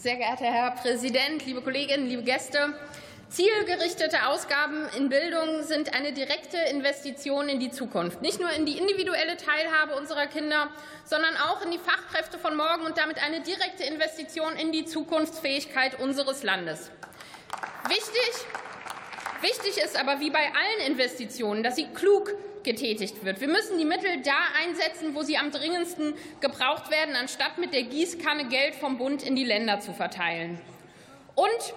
Sehr geehrter Herr Präsident, liebe Kolleginnen, liebe Gäste! Zielgerichtete Ausgaben in Bildung sind eine direkte Investition in die Zukunft. Nicht nur in die individuelle Teilhabe unserer Kinder, sondern auch in die Fachkräfte von morgen und damit eine direkte Investition in die Zukunftsfähigkeit unseres Landes. Wichtig, wichtig ist aber, wie bei allen Investitionen, dass sie klug getätigt wird. Wir müssen die Mittel da einsetzen, wo sie am dringendsten gebraucht werden, anstatt mit der Gießkanne Geld vom Bund in die Länder zu verteilen. Und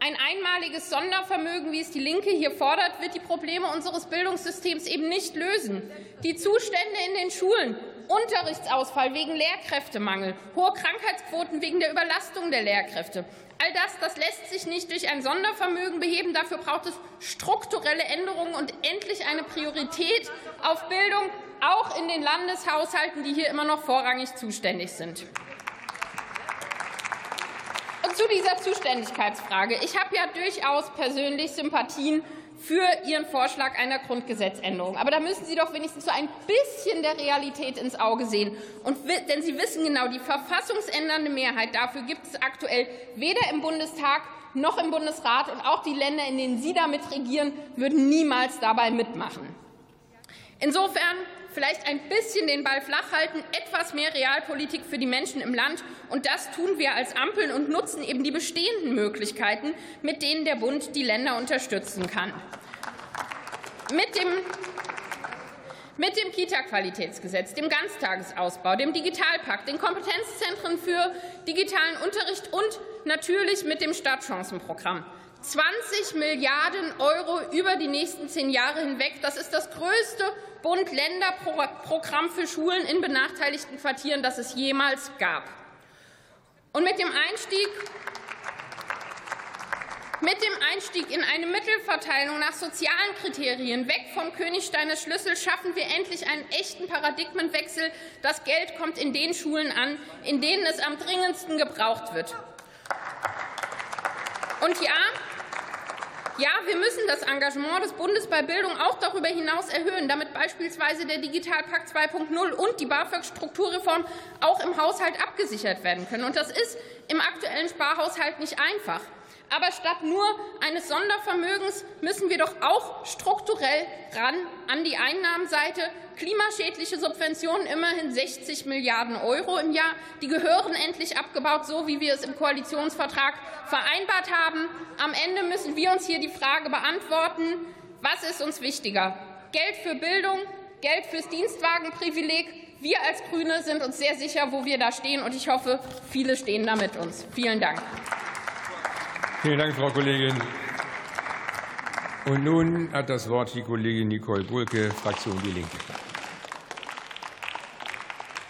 ein einmaliges Sondervermögen, wie es die Linke hier fordert, wird die Probleme unseres Bildungssystems eben nicht lösen. Die Zustände in den Schulen, Unterrichtsausfall wegen Lehrkräftemangel, hohe Krankheitsquoten wegen der Überlastung der Lehrkräfte, all das, das lässt sich nicht durch ein Sondervermögen beheben. Dafür braucht es strukturelle Änderungen und endlich eine Priorität auf Bildung, auch in den Landeshaushalten, die hier immer noch vorrangig zuständig sind zu dieser Zuständigkeitsfrage. Ich habe ja durchaus persönlich Sympathien für Ihren Vorschlag einer Grundgesetzänderung. Aber da müssen Sie doch wenigstens so ein bisschen der Realität ins Auge sehen. Und, denn Sie wissen genau, die verfassungsändernde Mehrheit dafür gibt es aktuell weder im Bundestag noch im Bundesrat. Und auch die Länder, in denen Sie damit regieren, würden niemals dabei mitmachen. Insofern vielleicht ein bisschen den Ball flach halten, etwas mehr Realpolitik für die Menschen im Land. Und das tun wir als Ampeln und nutzen eben die bestehenden Möglichkeiten, mit denen der Bund die Länder unterstützen kann. Mit dem mit dem Kita-Qualitätsgesetz, dem Ganztagesausbau, dem Digitalpakt, den Kompetenzzentren für digitalen Unterricht und natürlich mit dem Stadtchancenprogramm. 20 Milliarden Euro über die nächsten zehn Jahre hinweg. Das ist das größte Bund-Länder-Programm für Schulen in benachteiligten Quartieren, das es jemals gab. Und mit dem Einstieg mit dem Einstieg in eine Mittelverteilung nach sozialen Kriterien weg vom Königsteiner Schlüssel schaffen wir endlich einen echten Paradigmenwechsel. Das Geld kommt in den Schulen an, in denen es am dringendsten gebraucht wird. Und ja, ja, wir müssen das Engagement des Bundes bei Bildung auch darüber hinaus erhöhen, damit beispielsweise der Digitalpakt 2.0 und die BAföG-Strukturreform auch im Haushalt abgesichert werden können. Und das ist im aktuellen Sparhaushalt nicht einfach. Aber statt nur eines Sondervermögens müssen wir doch auch strukturell ran an die Einnahmenseite. Klimaschädliche Subventionen immerhin 60 Milliarden Euro im Jahr. Die gehören endlich abgebaut, so wie wir es im Koalitionsvertrag vereinbart haben. Am Ende müssen wir uns hier die Frage beantworten, was ist uns wichtiger? Geld für Bildung, Geld fürs Dienstwagenprivileg. Wir als Grüne sind uns sehr sicher, wo wir da stehen, und ich hoffe, viele stehen da mit uns. Vielen Dank. Vielen Dank, Frau Kollegin. Und nun hat das Wort die Kollegin Nicole Bulke, Fraktion Die Linke.